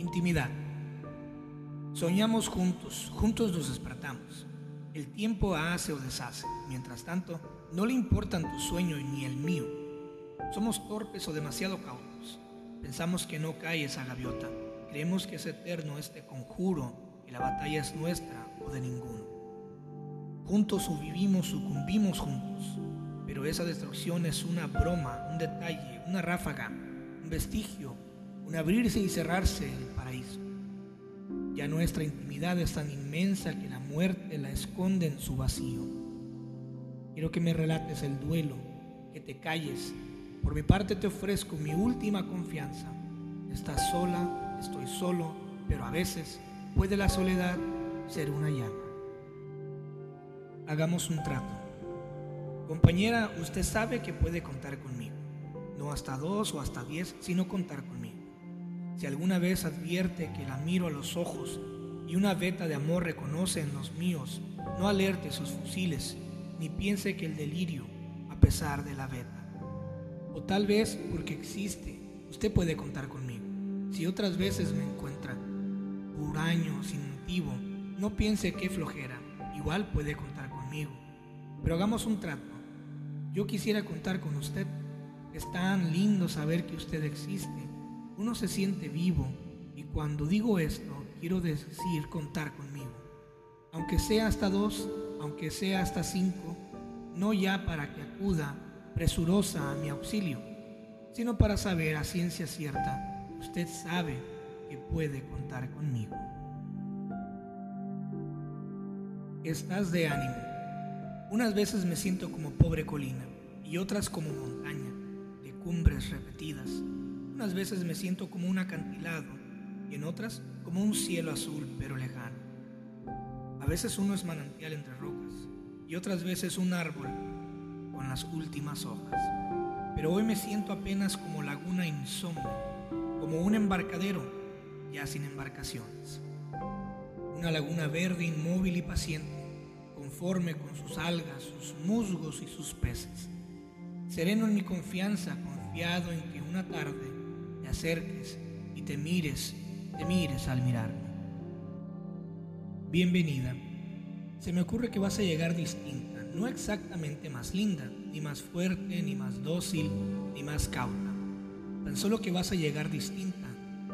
Intimidad. Soñamos juntos, juntos nos despertamos. El tiempo hace o deshace. Mientras tanto, no le importan tu sueño ni el mío. Somos torpes o demasiado cautos. Pensamos que no cae esa gaviota. Creemos que es eterno este conjuro y la batalla es nuestra o de ninguno. Juntos vivimos, sucumbimos juntos. Pero esa destrucción es una broma, un detalle, una ráfaga, un vestigio un abrirse y cerrarse el paraíso. Ya nuestra intimidad es tan inmensa que la muerte la esconde en su vacío. Quiero que me relates el duelo, que te calles. Por mi parte te ofrezco mi última confianza. Estás sola, estoy solo, pero a veces puede la soledad ser una llama. Hagamos un trato. Compañera, usted sabe que puede contar conmigo. No hasta dos o hasta diez, sino contar conmigo. Si alguna vez advierte que la miro a los ojos y una veta de amor reconoce en los míos, no alerte sus fusiles, ni piense que el delirio, a pesar de la veta. O tal vez porque existe, usted puede contar conmigo. Si otras veces me encuentra huraño, sin motivo, no piense que flojera, igual puede contar conmigo. Pero hagamos un trato. Yo quisiera contar con usted. Es tan lindo saber que usted existe uno se siente vivo y cuando digo esto quiero decir contar conmigo. Aunque sea hasta dos, aunque sea hasta cinco, no ya para que acuda presurosa a mi auxilio, sino para saber a ciencia cierta, usted sabe que puede contar conmigo. Estás de ánimo. Unas veces me siento como pobre colina y otras como montaña, de cumbres repetidas veces me siento como un acantilado y en otras como un cielo azul pero lejano. A veces uno es manantial entre rocas y otras veces un árbol con las últimas hojas. Pero hoy me siento apenas como laguna insomne, como un embarcadero ya sin embarcaciones. Una laguna verde, inmóvil y paciente, conforme con sus algas, sus musgos y sus peces. Sereno en mi confianza, confiado en que una tarde acerques y te mires, te mires al mirarme. Bienvenida. Se me ocurre que vas a llegar distinta, no exactamente más linda, ni más fuerte, ni más dócil, ni más cauta. Tan solo que vas a llegar distinta,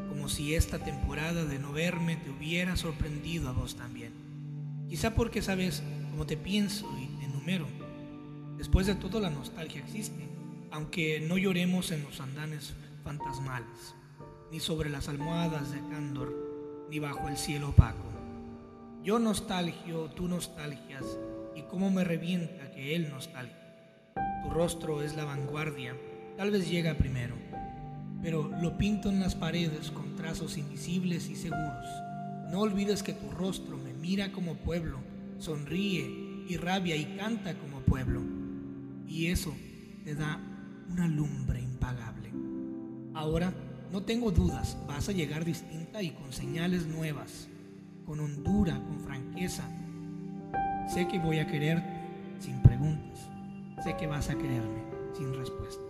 como si esta temporada de no verme te hubiera sorprendido a vos también. Quizá porque sabes cómo te pienso y te enumero. Después de todo la nostalgia existe, aunque no lloremos en los andanes fantasmales, ni sobre las almohadas de cándor, ni bajo el cielo opaco. Yo nostalgio, tú nostalgias, y cómo me revienta que él nostalgia. Tu rostro es la vanguardia, tal vez llega primero, pero lo pinto en las paredes con trazos invisibles y seguros. No olvides que tu rostro me mira como pueblo, sonríe y rabia y canta como pueblo. Y eso te da una lumbre impagable. Ahora no tengo dudas, vas a llegar distinta y con señales nuevas, con hondura, con franqueza. Sé que voy a quererte sin preguntas, sé que vas a quererme sin respuesta.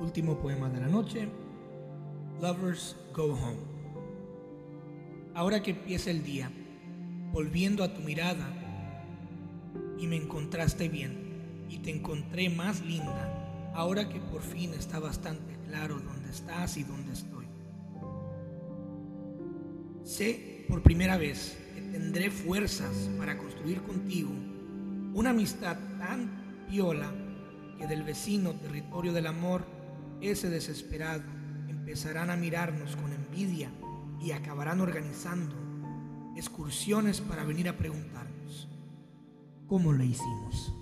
Último poema de la noche, Lovers Go Home. Ahora que empieza el día, volviendo a tu mirada, y me encontraste bien, y te encontré más linda ahora que por fin está bastante claro dónde estás y dónde estoy. sé por primera vez que tendré fuerzas para construir contigo una amistad tan piola que del vecino territorio del amor, ese desesperado, empezarán a mirarnos con envidia y acabarán organizando excursiones para venir a preguntarnos, ¿cómo le hicimos?